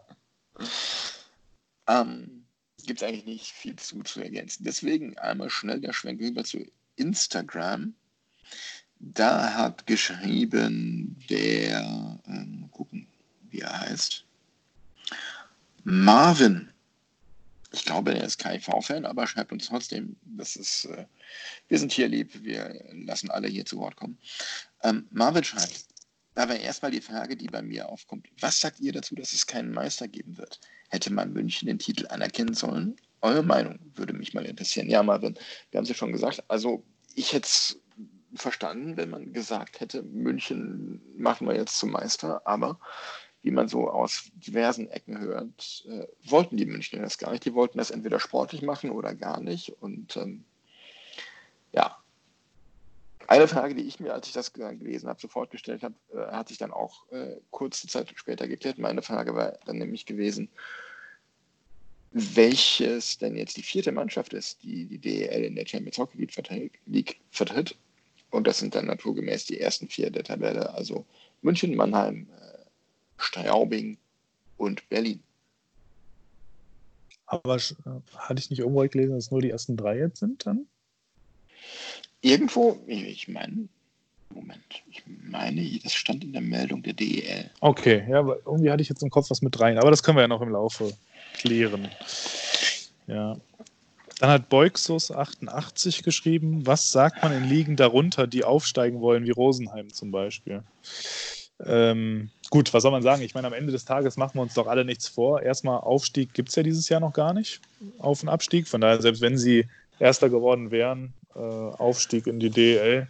Ähm, Gibt es eigentlich nicht viel zu, zu ergänzen. Deswegen einmal schnell der Schwenk rüber zu Instagram. Da hat geschrieben der, ähm, gucken, wie er heißt, Marvin ich glaube, er ist KIV-Fan, aber schreibt uns trotzdem. Das ist, äh, wir sind hier lieb, wir lassen alle hier zu Wort kommen. Ähm, Marvin schreibt, da wäre erstmal die Frage, die bei mir aufkommt. Was sagt ihr dazu, dass es keinen Meister geben wird? Hätte man München den Titel anerkennen sollen? Eure Meinung würde mich mal interessieren. Ja, Marvin, wir haben es ja schon gesagt. Also, ich hätte es verstanden, wenn man gesagt hätte, München machen wir jetzt zum Meister, aber wie man so aus diversen Ecken hört, äh, wollten die Münchner das gar nicht. Die wollten das entweder sportlich machen oder gar nicht. Und ähm, ja, Eine Frage, die ich mir, als ich das gelesen habe, sofort gestellt habe, äh, hat sich dann auch äh, kurze Zeit später geklärt. Meine Frage war dann nämlich gewesen, welches denn jetzt die vierte Mannschaft ist, die die DEL in der Champions Hockey League vertritt. Und das sind dann naturgemäß die ersten vier der Tabelle, also München, Mannheim, äh, Straubing und Berlin. Aber hatte ich nicht irgendwo gelesen, dass nur die ersten drei jetzt sind dann? Irgendwo, ich meine, Moment, ich meine, das stand in der Meldung der DEL. Okay, ja, aber irgendwie hatte ich jetzt im Kopf was mit rein, aber das können wir ja noch im Laufe klären. Ja. Dann hat Beuxus88 geschrieben, was sagt man in Ligen darunter, die aufsteigen wollen, wie Rosenheim zum Beispiel? Ähm, gut, was soll man sagen? Ich meine, am Ende des Tages machen wir uns doch alle nichts vor. Erstmal Aufstieg gibt es ja dieses Jahr noch gar nicht, Auf- und Abstieg. Von daher, selbst wenn sie Erster geworden wären, äh, Aufstieg in die DEL,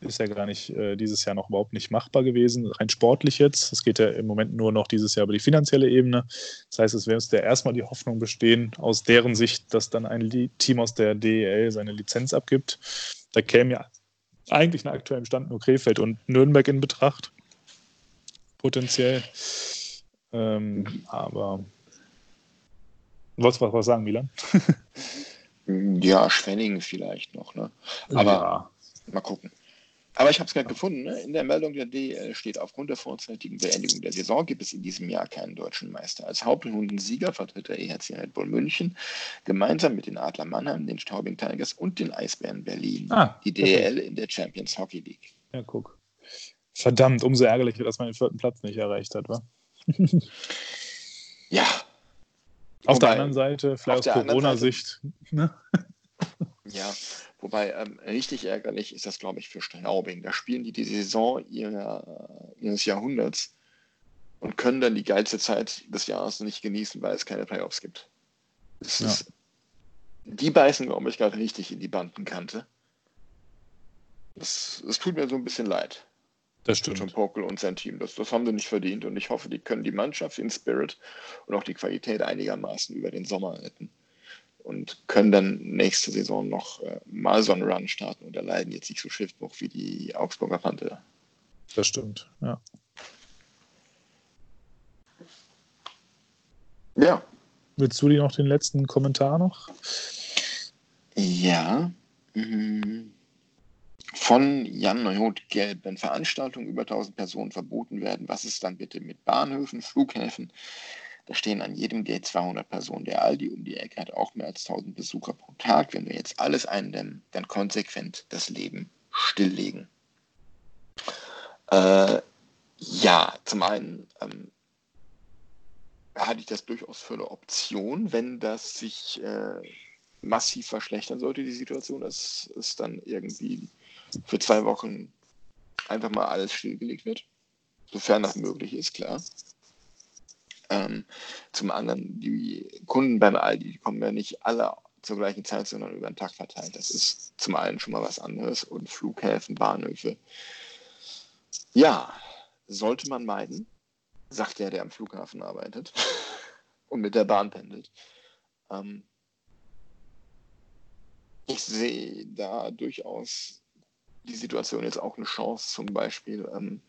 ist ja gar nicht äh, dieses Jahr noch überhaupt nicht machbar gewesen, rein sportlich jetzt. Es geht ja im Moment nur noch dieses Jahr über die finanzielle Ebene. Das heißt, es müsste ja erstmal die Hoffnung bestehen, aus deren Sicht, dass dann ein Team aus der DEL seine Lizenz abgibt. Da käme ja eigentlich nach aktuellem Stand nur Krefeld und Nürnberg in Betracht. Potenziell. Ähm, aber wolltest du was sagen, Milan? *laughs* ja, Schwenningen vielleicht noch, ne? Aber ja. mal gucken. Aber ich habe es gerade gefunden. Ne? In der Meldung der DL steht, aufgrund der vorzeitigen Beendigung der Saison gibt es in diesem Jahr keinen deutschen Meister. Als Hauptrundensieger vertritt der EHC Red Bull München gemeinsam mit den Adler Mannheim, den Straubing Tigers und den Eisbären Berlin ah, die DL in der Champions Hockey League. Ja, guck. Verdammt, umso ärgerlicher, dass man den vierten Platz nicht erreicht hat, wa? ja. Auf Wobei, der anderen Seite, vielleicht aus Corona-Sicht. Ne? Ja, Wobei ähm, richtig ärgerlich ist das, glaube ich, für Straubing. Da spielen die die Saison ihrer, ihres Jahrhunderts und können dann die geilste Zeit des Jahres nicht genießen, weil es keine Playoffs gibt. Ja. Ist, die beißen, glaube ich, gerade richtig in die Bandenkante. Es tut mir so ein bisschen leid. Das stimmt. Tom Pokel und sein Team. Das, das haben sie nicht verdient und ich hoffe, die können die Mannschaft, den Spirit und auch die Qualität einigermaßen über den Sommer retten und können dann nächste Saison noch äh, mal so einen Run starten und erleiden jetzt nicht so Schiffbruch wie die Augsburger Panther. Das stimmt, ja. Ja. Willst du dir noch den letzten Kommentar noch? Ja. Mhm. Von Jan Neuhoth Gelb. Wenn Veranstaltungen über 1000 Personen verboten werden, was ist dann bitte mit Bahnhöfen, Flughäfen, da stehen an jedem Gate 200 Personen. Der Aldi um die Ecke hat auch mehr als 1000 Besucher pro Tag. Wenn wir jetzt alles eindämmen, dann konsequent das Leben stilllegen. Äh, ja, zum einen ähm, halte ich das durchaus für eine Option, wenn das sich äh, massiv verschlechtern sollte, die Situation, dass es dann irgendwie für zwei Wochen einfach mal alles stillgelegt wird. Sofern das möglich ist, klar. Ähm, zum anderen, die Kunden beim Aldi, die kommen ja nicht alle zur gleichen Zeit, sondern über den Tag verteilt. Das ist zum einen schon mal was anderes. Und Flughäfen, Bahnhöfe. Ja, sollte man meiden, sagt der, der am Flughafen arbeitet *laughs* und mit der Bahn pendelt. Ähm, ich sehe da durchaus die Situation jetzt auch eine Chance, zum Beispiel ähm,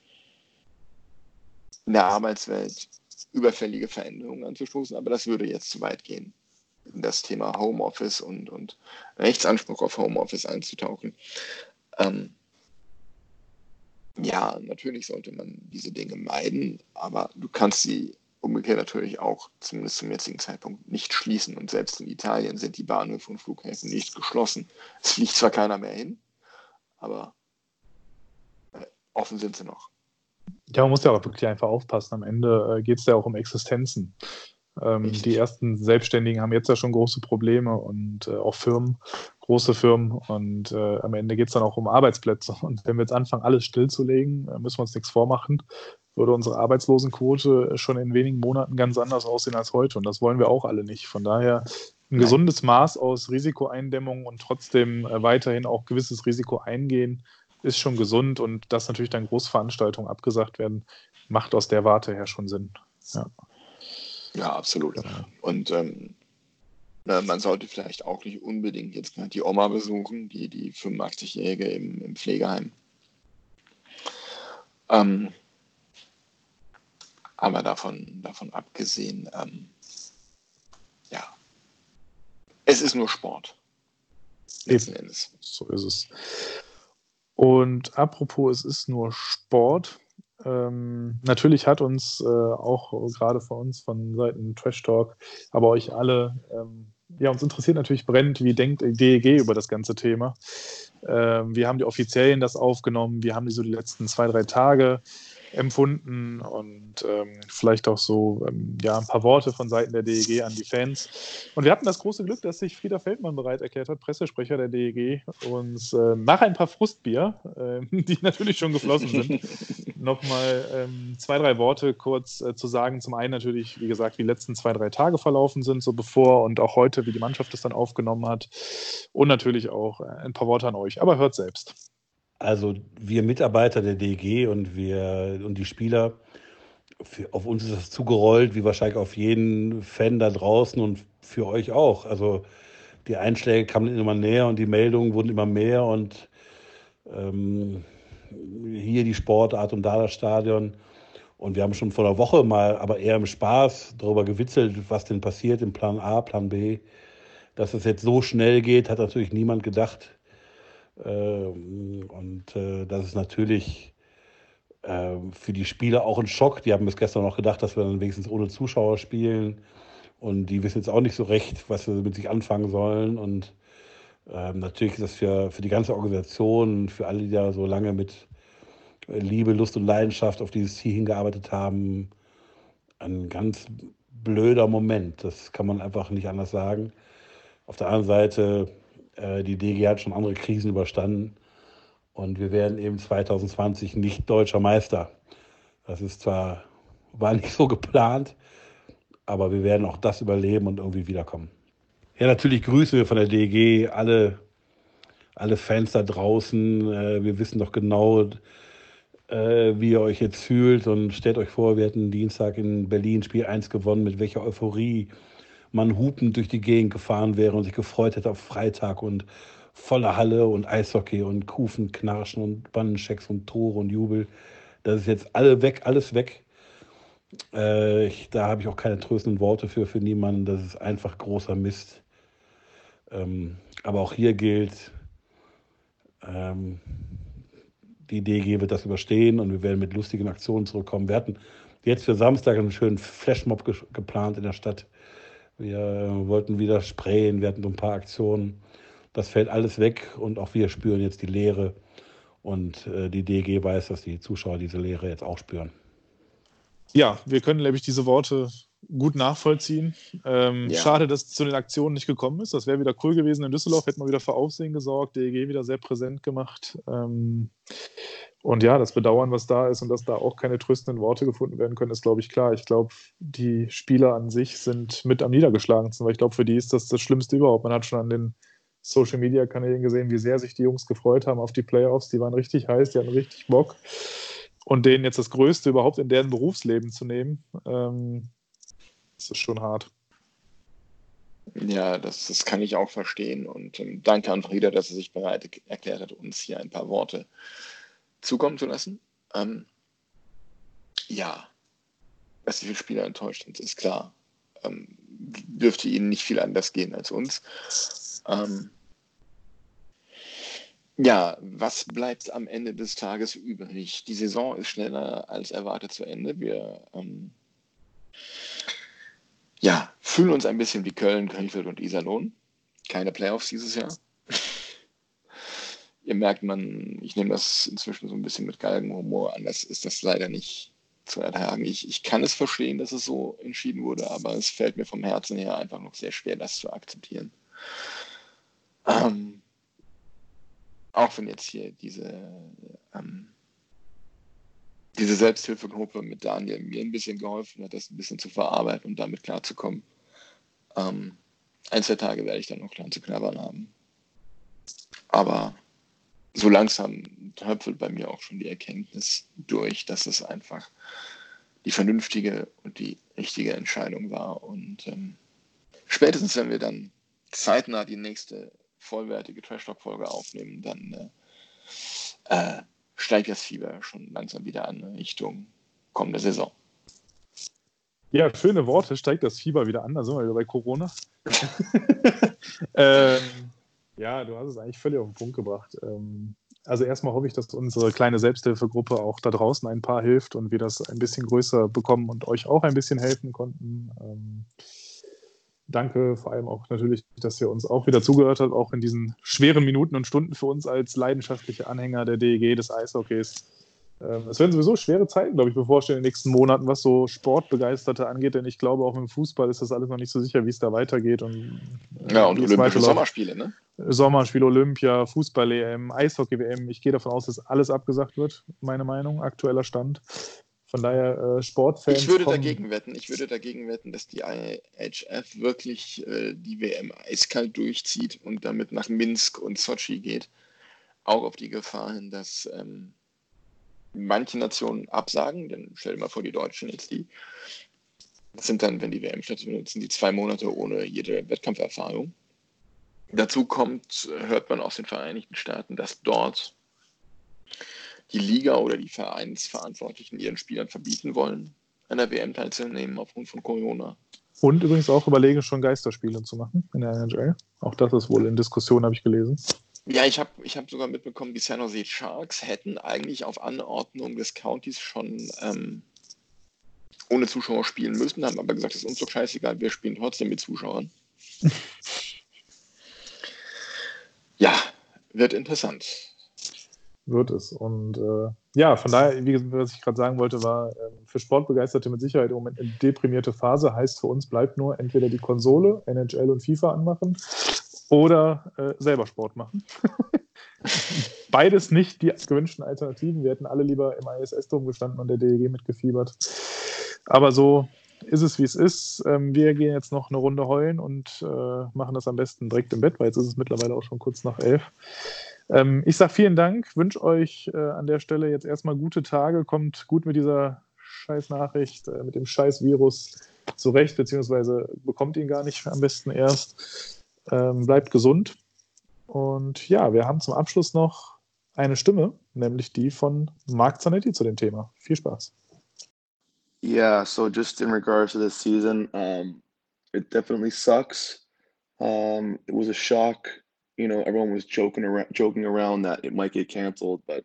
in der Arbeitswelt überfällige Veränderungen anzustoßen, aber das würde jetzt zu weit gehen, das Thema Homeoffice und, und Rechtsanspruch auf Homeoffice einzutauchen. Ähm, ja, natürlich sollte man diese Dinge meiden, aber du kannst sie umgekehrt natürlich auch, zumindest zum jetzigen Zeitpunkt, nicht schließen. Und selbst in Italien sind die Bahnhöfe und Flughäfen nicht geschlossen. Es fliegt zwar keiner mehr hin, aber äh, offen sind sie noch. Ja, man muss ja auch wirklich einfach aufpassen. Am Ende äh, geht es ja auch um Existenzen. Ähm, die ersten Selbstständigen haben jetzt ja schon große Probleme und äh, auch Firmen, große Firmen. Und äh, am Ende geht es dann auch um Arbeitsplätze. Und wenn wir jetzt anfangen, alles stillzulegen, äh, müssen wir uns nichts vormachen, würde unsere Arbeitslosenquote schon in wenigen Monaten ganz anders aussehen als heute. Und das wollen wir auch alle nicht. Von daher ein gesundes Maß aus Risikoeindämmung und trotzdem äh, weiterhin auch gewisses Risiko eingehen, ist schon gesund und dass natürlich dann Großveranstaltungen abgesagt werden, macht aus der Warte her schon Sinn. Ja, ja absolut. Genau. Und ähm, Na, man sollte vielleicht auch nicht unbedingt jetzt gerade die Oma besuchen, die, die 85-Jährige im, im Pflegeheim. Ähm, aber davon, davon abgesehen, ähm, ja, es ist nur Sport. Letzten Endes. So ist es. Und apropos, es ist nur Sport. Ähm, natürlich hat uns äh, auch gerade von uns von Seiten Trash Talk, aber euch alle, ähm, ja, uns interessiert natürlich brennend, wie denkt DEG über das ganze Thema. Ähm, wir haben die Offiziellen das aufgenommen, wir haben die so die letzten zwei, drei Tage empfunden und ähm, vielleicht auch so ähm, ja, ein paar Worte von Seiten der DEG an die Fans. Und wir hatten das große Glück, dass sich Frieder Feldmann bereit erklärt hat, Pressesprecher der DEG, uns äh, nach ein paar Frustbier, äh, *laughs* die natürlich schon geflossen sind, *laughs* nochmal ähm, zwei, drei Worte kurz äh, zu sagen. Zum einen natürlich, wie gesagt, wie die letzten zwei, drei Tage verlaufen sind, so bevor und auch heute, wie die Mannschaft es dann aufgenommen hat. Und natürlich auch äh, ein paar Worte an euch. Aber hört selbst. Also wir Mitarbeiter der DG und wir und die Spieler, für, auf uns ist das zugerollt, wie wahrscheinlich auf jeden Fan da draußen und für euch auch. Also die Einschläge kamen immer näher und die Meldungen wurden immer mehr und ähm, hier die Sportart und da das Stadion. Und wir haben schon vor einer Woche mal, aber eher im Spaß, darüber gewitzelt, was denn passiert im Plan A, Plan B. Dass es jetzt so schnell geht, hat natürlich niemand gedacht. Ähm, und äh, das ist natürlich ähm, für die Spieler auch ein Schock. Die haben bis gestern noch gedacht, dass wir dann wenigstens ohne Zuschauer spielen. Und die wissen jetzt auch nicht so recht, was sie mit sich anfangen sollen. Und ähm, natürlich ist das für, für die ganze Organisation, für alle, die da so lange mit Liebe, Lust und Leidenschaft auf dieses Ziel hingearbeitet haben, ein ganz blöder Moment. Das kann man einfach nicht anders sagen. Auf der anderen Seite äh, die DG hat schon andere Krisen überstanden und wir werden eben 2020 nicht deutscher Meister. Das ist zwar, war nicht so geplant, aber wir werden auch das überleben und irgendwie wiederkommen. Ja, natürlich grüßen wir von der DG alle, alle Fans da draußen. Äh, wir wissen doch genau, äh, wie ihr euch jetzt fühlt und stellt euch vor, wir hätten Dienstag in Berlin Spiel 1 gewonnen, mit welcher Euphorie man hupend durch die Gegend gefahren wäre und sich gefreut hätte auf Freitag und volle Halle und Eishockey und Kufen, Knarschen und Bannenchecks und Tore und Jubel. Das ist jetzt alle weg, alles weg. Äh, ich, da habe ich auch keine tröstenden Worte für, für niemanden. Das ist einfach großer Mist. Ähm, aber auch hier gilt, ähm, die DG wird das überstehen und wir werden mit lustigen Aktionen zurückkommen. Wir hatten jetzt für Samstag einen schönen Flashmob ge geplant in der Stadt. Wir wollten wieder sprayen, wir hatten so ein paar Aktionen. Das fällt alles weg und auch wir spüren jetzt die Leere. Und äh, die DG weiß, dass die Zuschauer diese Leere jetzt auch spüren. Ja, wir können, glaube ich, diese Worte gut nachvollziehen. Ähm, ja. Schade, dass es zu den Aktionen nicht gekommen ist. Das wäre wieder cool gewesen in Düsseldorf, hätten wir wieder für Aufsehen gesorgt, DEG wieder sehr präsent gemacht. Ähm, und ja, das Bedauern, was da ist und dass da auch keine tröstenden Worte gefunden werden können, ist, glaube ich, klar. Ich glaube, die Spieler an sich sind mit am niedergeschlagensten, weil ich glaube, für die ist das das Schlimmste überhaupt. Man hat schon an den Social Media Kanälen gesehen, wie sehr sich die Jungs gefreut haben auf die Playoffs. Die waren richtig heiß, die hatten richtig Bock. Und denen jetzt das Größte überhaupt in deren Berufsleben zu nehmen, ähm, das ist schon hart. Ja, das, das kann ich auch verstehen. Und ähm, danke an Frieda, dass er sich bereit erklärt hat, uns hier ein paar Worte zukommen zu lassen. Ähm, ja, dass die Spieler enttäuscht sind, ist klar. Ähm, dürfte ihnen nicht viel anders gehen als uns. Ähm, ja, was bleibt am Ende des Tages übrig? Die Saison ist schneller als erwartet zu Ende. Wir ähm, ja, fühlen uns ein bisschen wie Köln, Krefeld und Iserlohn. Keine Playoffs dieses Jahr ihr merkt, man, ich nehme das inzwischen so ein bisschen mit Galgenhumor, anders ist das leider nicht zu ertragen. Ich, ich kann es verstehen, dass es so entschieden wurde, aber es fällt mir vom Herzen her einfach noch sehr schwer, das zu akzeptieren. Ähm, auch wenn jetzt hier diese, ähm, diese Selbsthilfegruppe mit Daniel mir ein bisschen geholfen hat, das ein bisschen zu verarbeiten und damit klarzukommen. Ähm, ein, zwei Tage werde ich dann noch dran zu knabbern haben. Aber so langsam tröpfelt bei mir auch schon die Erkenntnis durch, dass es einfach die vernünftige und die richtige Entscheidung war. Und ähm, spätestens wenn wir dann zeitnah die nächste vollwertige Trash Talk Folge aufnehmen, dann äh, äh, steigt das Fieber schon langsam wieder an Richtung kommende Saison. Ja, schöne Worte, steigt das Fieber wieder an, da sind wir wieder bei Corona. *laughs* ähm, ja, du hast es eigentlich völlig auf den Punkt gebracht. Ähm, also erstmal hoffe ich, dass unsere kleine Selbsthilfegruppe auch da draußen ein paar hilft und wir das ein bisschen größer bekommen und euch auch ein bisschen helfen konnten. Ähm, danke vor allem auch natürlich, dass ihr uns auch wieder zugehört habt, auch in diesen schweren Minuten und Stunden für uns als leidenschaftliche Anhänger der DEG des Eishockeys. Ähm, es werden sowieso schwere Zeiten, glaube ich, bevorstehen in den nächsten Monaten, was so Sportbegeisterte angeht, denn ich glaube, auch im Fußball ist das alles noch nicht so sicher, wie es da weitergeht. Und, äh, ja, und Olympische Sommerspiele, ne? Sommerspiel, Olympia, Fußball-EM, Eishockey-WM. Ich gehe davon aus, dass alles abgesagt wird, meine Meinung, aktueller Stand. Von daher äh, Sportfans. Ich würde kommen. dagegen wetten, ich würde dagegen wetten, dass die IHF wirklich äh, die WM eiskalt durchzieht und damit nach Minsk und Sochi geht. Auch auf die Gefahr hin, dass ähm, manche Nationen absagen, denn stell dir mal vor, die Deutschen jetzt die. Das sind dann, wenn die WM stattfindet, sind die zwei Monate ohne jede Wettkampferfahrung. Dazu kommt, hört man aus den Vereinigten Staaten, dass dort die Liga oder die Vereinsverantwortlichen ihren Spielern verbieten wollen, an der WM teilzunehmen aufgrund von Corona. Und übrigens auch überlegen, schon Geisterspiele zu machen in der NHL. Auch das ist wohl in Diskussion, habe ich gelesen. Ja, ich habe ich hab sogar mitbekommen, die San Jose Sharks hätten eigentlich auf Anordnung des Countys schon ähm, ohne Zuschauer spielen müssen, haben aber gesagt, das ist uns doch scheißegal, wir spielen trotzdem mit Zuschauern. *laughs* ja, wird interessant. Wird es. Und äh, ja, von daher, wie was ich gerade sagen wollte, war äh, für Sportbegeisterte mit Sicherheit im Moment eine deprimierte Phase. Heißt für uns bleibt nur entweder die Konsole, NHL und FIFA anmachen oder äh, selber Sport machen. *laughs* Beides nicht die gewünschten Alternativen. Wir hätten alle lieber im ISS-Dom gestanden und der DEG mitgefiebert. Aber so ist es, wie es ist. Ähm, wir gehen jetzt noch eine Runde heulen und äh, machen das am besten direkt im Bett, weil jetzt ist es mittlerweile auch schon kurz nach elf. Ähm, ich sage vielen Dank, wünsche euch äh, an der Stelle jetzt erstmal gute Tage, kommt gut mit dieser Scheißnachricht, äh, mit dem Scheiß-Virus zurecht, beziehungsweise bekommt ihn gar nicht am besten erst. Ähm, bleibt gesund. Und ja, wir haben zum Abschluss noch eine Stimme, nämlich die von Mark Zanetti zu dem Thema. Viel Spaß. Yeah, so just in regards to this season, um, it definitely sucks. Um, it was a shock. You know, everyone was joking around, joking around that it might get canceled, but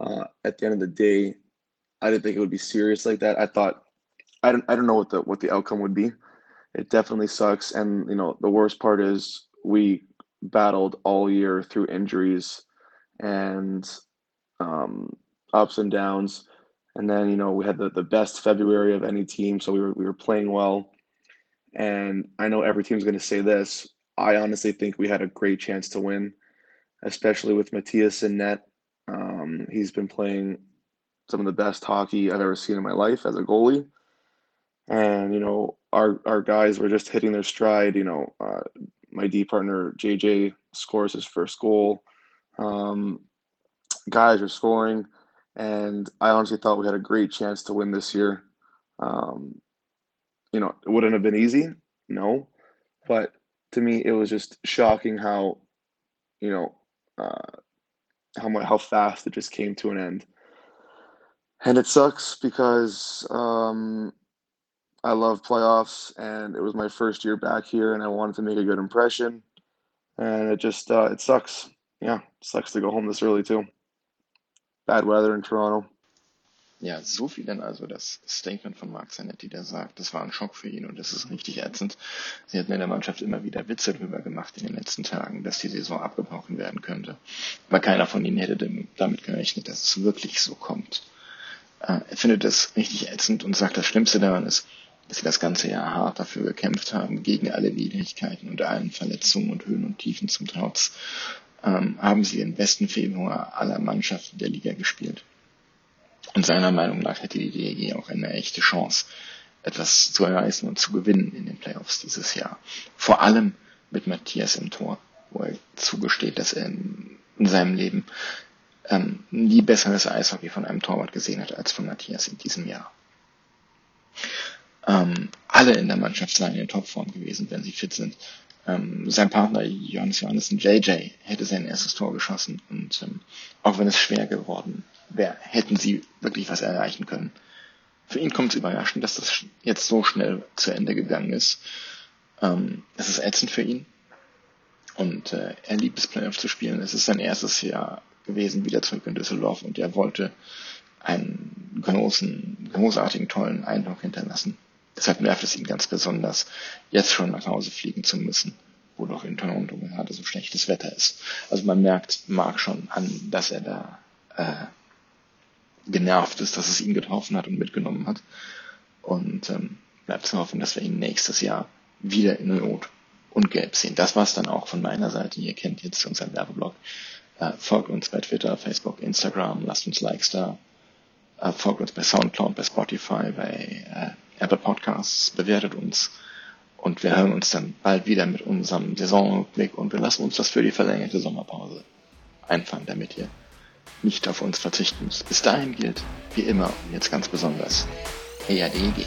uh, at the end of the day, I didn't think it would be serious like that. I thought, I don't, I don't know what the what the outcome would be it definitely sucks. And you know, the worst part is we battled all year through injuries and um, ups and downs. And then you know we had the, the best February of any team, so we were we were playing well. And I know every team's going to say this. I honestly think we had a great chance to win, especially with Matthias in net. Um, he's been playing some of the best hockey I've ever seen in my life as a goalie. And you know, our our guys were just hitting their stride. You know, uh, my D partner JJ scores his first goal. Um, guys are scoring, and I honestly thought we had a great chance to win this year. Um, you know, it wouldn't have been easy, no, but to me, it was just shocking how, you know, uh, how much how fast it just came to an end. And it sucks because um, I love playoffs, and it was my first year back here, and I wanted to make a good impression. And it just uh, it sucks. Yeah, sucks to go home this early too. Bad weather in Toronto. Ja, so viel denn also das Statement von Mark Zanetti, der sagt, das war ein Schock für ihn und das ist richtig ätzend. Sie hatten in der Mannschaft immer wieder Witze darüber gemacht in den letzten Tagen, dass die Saison abgebrochen werden könnte. Aber keiner von ihnen hätte damit gerechnet, dass es wirklich so kommt. Äh, er findet das richtig ätzend und sagt, das Schlimmste daran ist, dass sie das ganze Jahr hart dafür gekämpft haben, gegen alle Widrigkeiten und allen Verletzungen und Höhen und Tiefen zum Trotz, ähm, haben sie den besten Februar aller Mannschaften der Liga gespielt. Und seiner Meinung nach hätte die DEG auch eine echte Chance, etwas zu erreichen und zu gewinnen in den Playoffs dieses Jahr. Vor allem mit Matthias im Tor, wo er zugesteht, dass er in, in seinem Leben ähm, nie besseres Eishockey von einem Torwart gesehen hat als von Matthias in diesem Jahr. ähm, alle in der Mannschaft seien in Topform gewesen, wenn sie fit sind. Ähm, sein Partner Johannes Johannessen JJ hätte sein erstes Tor geschossen und ähm, auch wenn es schwer geworden wäre, hätten sie wirklich was erreichen können. Für ihn kommt es überraschend, dass das jetzt so schnell zu Ende gegangen ist. Ähm, es ist ätzend für ihn und äh, er liebt es, Playoff zu spielen. Es ist sein erstes Jahr gewesen, wieder zurück in Düsseldorf und er wollte einen großen, großartigen, tollen Eindruck hinterlassen. Deshalb nervt es ihn ganz besonders, jetzt schon nach Hause fliegen zu müssen, wo doch in Toronto gerade so schlechtes Wetter ist. Also man merkt Mark schon an, dass er da äh, genervt ist, dass es ihn getroffen hat und mitgenommen hat. Und ähm, bleibt zu hoffen, dass wir ihn nächstes Jahr wieder in Rot und Gelb sehen. Das war's dann auch von meiner Seite. Ihr kennt jetzt unseren Werbeblock. Äh, folgt uns bei Twitter, Facebook, Instagram, lasst uns Likes da. Äh, folgt uns bei Soundcloud, bei Spotify, bei äh, Apple Podcasts, bewertet uns. Und wir hören uns dann bald wieder mit unserem Saisonrückblick und wir lassen uns das für die verlängerte Sommerpause einfangen, damit ihr nicht auf uns verzichten müsst. Bis dahin gilt, wie immer und jetzt ganz besonders, EADG.